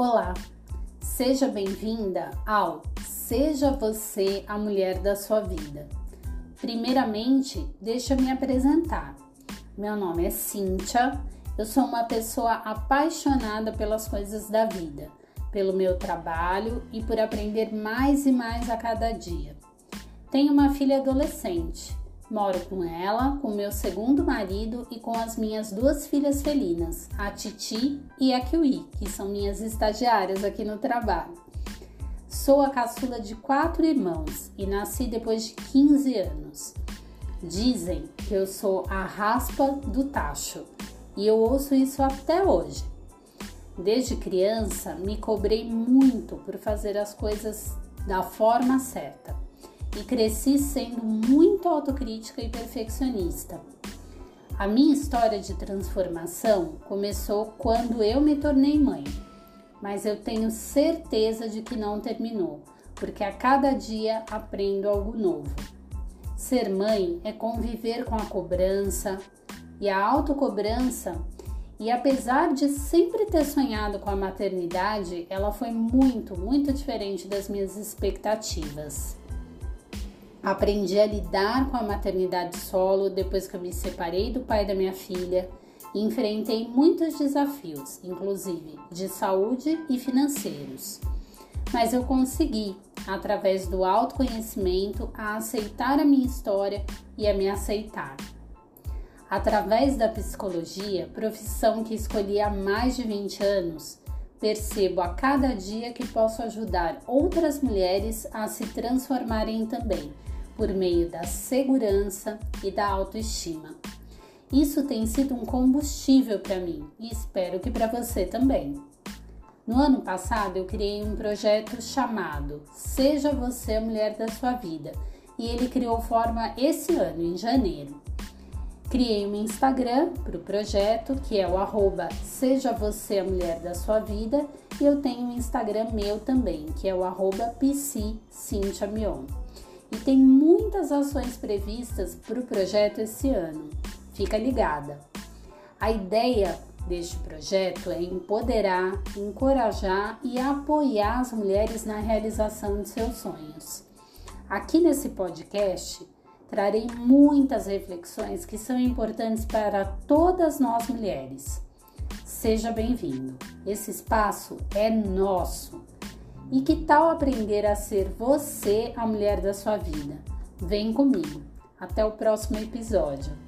Olá, seja bem-vinda ao Seja Você a Mulher da Sua Vida. Primeiramente, deixa eu me apresentar. Meu nome é Cíntia, eu sou uma pessoa apaixonada pelas coisas da vida, pelo meu trabalho e por aprender mais e mais a cada dia. Tenho uma filha adolescente Moro com ela, com meu segundo marido e com as minhas duas filhas felinas, a Titi e a Kiwi, que são minhas estagiárias aqui no trabalho. Sou a caçula de quatro irmãos e nasci depois de 15 anos. Dizem que eu sou a raspa do tacho e eu ouço isso até hoje. Desde criança, me cobrei muito por fazer as coisas da forma certa e cresci sendo muito autocrítica e perfeccionista. A minha história de transformação começou quando eu me tornei mãe, mas eu tenho certeza de que não terminou, porque a cada dia aprendo algo novo. Ser mãe é conviver com a cobrança e a autocobrança, e apesar de sempre ter sonhado com a maternidade, ela foi muito, muito diferente das minhas expectativas. Aprendi a lidar com a maternidade solo depois que eu me separei do pai da minha filha enfrentei muitos desafios, inclusive de saúde e financeiros. Mas eu consegui, através do autoconhecimento, a aceitar a minha história e a me aceitar. Através da psicologia, profissão que escolhi há mais de 20 anos, percebo a cada dia que posso ajudar outras mulheres a se transformarem também por meio da segurança e da autoestima. Isso tem sido um combustível para mim e espero que para você também. No ano passado, eu criei um projeto chamado Seja Você a Mulher da Sua Vida e ele criou forma esse ano, em janeiro. Criei um Instagram para o projeto, que é o arroba Seja Você a Mulher da Sua Vida, e eu tenho um Instagram meu também, que é o arroba Mion e tem muitas ações previstas para o projeto esse ano. Fica ligada. A ideia deste projeto é empoderar, encorajar e apoiar as mulheres na realização de seus sonhos. Aqui nesse podcast trarei muitas reflexões que são importantes para todas nós mulheres. Seja bem-vindo. Esse espaço é nosso. E que tal aprender a ser você a mulher da sua vida? Vem comigo. Até o próximo episódio.